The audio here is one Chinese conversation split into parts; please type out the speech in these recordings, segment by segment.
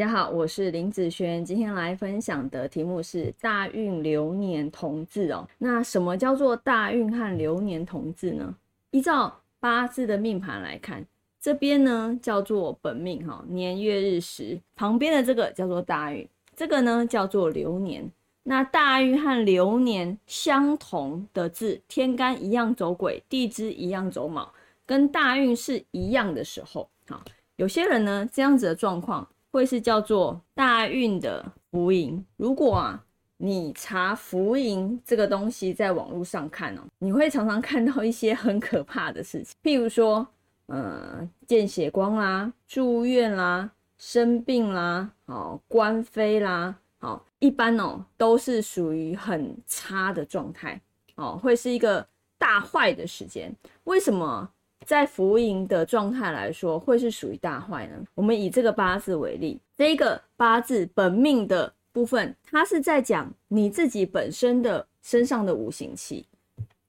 大家好，我是林子轩，今天来分享的题目是大运流年同字哦。那什么叫做大运和流年同字呢？依照八字的命盘来看，这边呢叫做本命哈，年月日时旁边的这个叫做大运，这个呢叫做流年。那大运和流年相同的字，天干一样走癸，地支一样走卯，跟大运是一样的时候，好，有些人呢这样子的状况。会是叫做大运的福音。如果啊，你查福音这个东西在网络上看哦，你会常常看到一些很可怕的事情，譬如说，呃，见血光啦、住院啦、生病啦、好官非啦，好，一般哦都是属于很差的状态，哦，会是一个大坏的时间。为什么？在福音的状态来说，会是属于大坏呢？我们以这个八字为例，这一个八字本命的部分，它是在讲你自己本身的身上的五行气。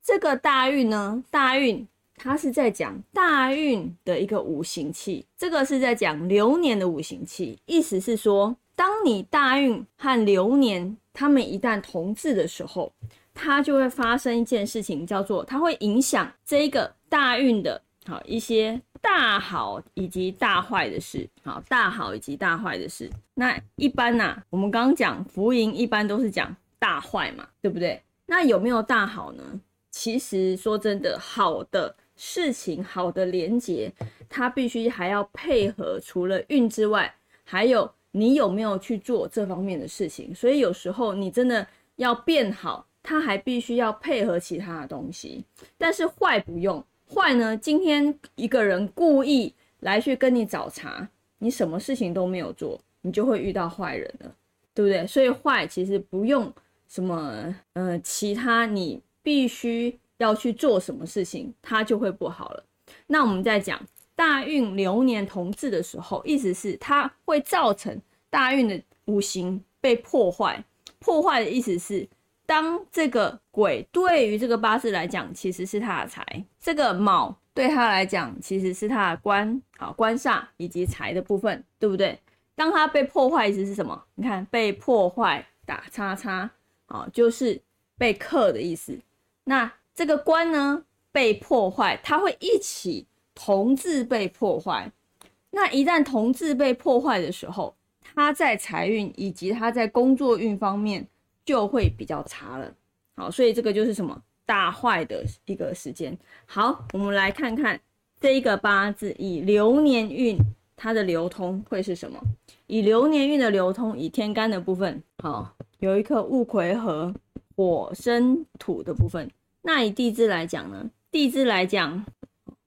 这个大运呢，大运它是在讲大运的一个五行气，这个是在讲流年的五行气。意思是说，当你大运和流年它们一旦同治的时候，它就会发生一件事情，叫做它会影响这一个。大运的好一些大好以及大坏的事，好大好以及大坏的事。那一般呢，我们刚刚讲福音一般都是讲大坏嘛，对不对？那有没有大好呢？其实说真的，好的事情、好的连接，它必须还要配合除了运之外，还有你有没有去做这方面的事情。所以有时候你真的要变好，它还必须要配合其他的东西。但是坏不用。坏呢？今天一个人故意来去跟你找茬，你什么事情都没有做，你就会遇到坏人了，对不对？所以坏其实不用什么，呃，其他你必须要去做什么事情，它就会不好了。那我们在讲大运流年同治的时候，意思是它会造成大运的五行被破坏。破坏的意思是。当这个鬼对于这个八字来讲，其实是他的财；这个卯对他来讲，其实是他的官，好官煞以及财的部分，对不对？当他被破坏，意思是什么？你看被破坏打叉叉，好，就是被克的意思。那这个官呢被破坏，它会一起同字被破坏。那一旦同字被破坏的时候，他在财运以及他在工作运方面。就会比较差了，好，所以这个就是什么大坏的一个时间。好，我们来看看这一个八字以流年运它的流通会是什么？以流年运的流通，以天干的部分，好，有一颗戊癸合火生土的部分。那以地支来讲呢？地支来讲，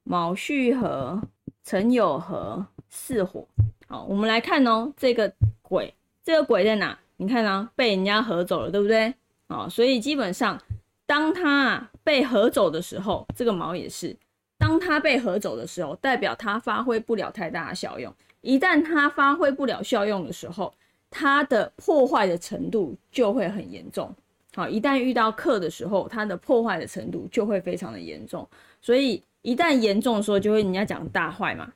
卯戌合辰酉合巳火。好，我们来看哦，这个鬼，这个鬼在哪？你看啊，被人家合走了，对不对？啊，所以基本上，当他被合走的时候，这个毛也是，当他被合走的时候，代表他发挥不了太大的效用。一旦他发挥不了效用的时候，它的破坏的程度就会很严重。好，一旦遇到克的时候，它的破坏的程度就会非常的严重。所以一旦严重的时候，就会人家讲大坏嘛。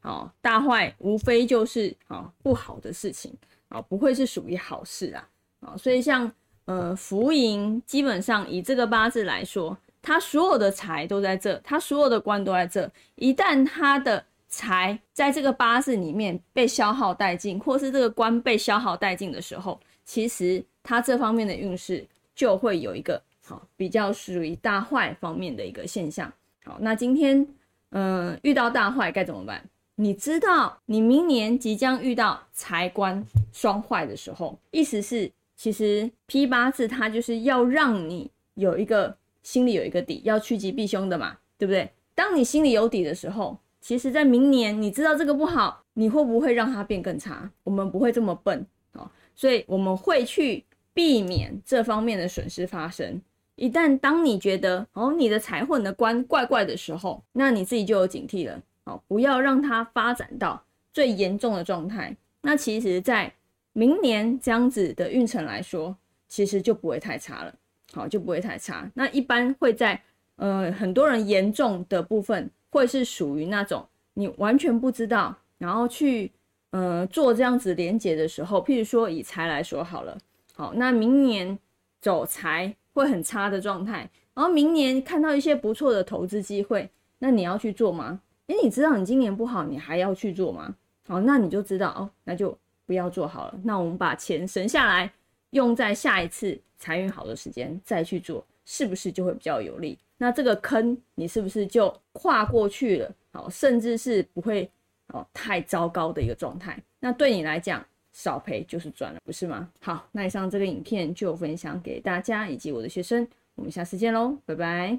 好，大坏无非就是啊不好的事情。啊，不会是属于好事啊！啊，所以像呃福银，基本上以这个八字来说，他所有的财都在这，他所有的官都在这。一旦他的财在这个八字里面被消耗殆尽，或是这个官被消耗殆尽的时候，其实他这方面的运势就会有一个好比较属于大坏方面的一个现象。好，那今天嗯遇到大坏该怎么办？你知道你明年即将遇到财官双坏的时候，意思是其实批八字它就是要让你有一个心里有一个底，要趋吉避凶的嘛，对不对？当你心里有底的时候，其实在明年你知道这个不好，你会不会让它变更差？我们不会这么笨哦，所以我们会去避免这方面的损失发生。一旦当你觉得哦你的财或你的官怪怪的时候，那你自己就有警惕了。不要让它发展到最严重的状态。那其实，在明年这样子的运程来说，其实就不会太差了。好，就不会太差。那一般会在呃很多人严重的部分，会是属于那种你完全不知道，然后去呃做这样子连接的时候，譬如说以财来说好了，好，那明年走财会很差的状态，然后明年看到一些不错的投资机会，那你要去做吗？诶，你知道你今年不好，你还要去做吗？好，那你就知道哦，那就不要做好了。那我们把钱省下来，用在下一次财运好的时间再去做，是不是就会比较有利？那这个坑你是不是就跨过去了？好，甚至是不会哦太糟糕的一个状态。那对你来讲，少赔就是赚了，不是吗？好，那以上这个影片就分享给大家以及我的学生，我们下次见喽，拜拜。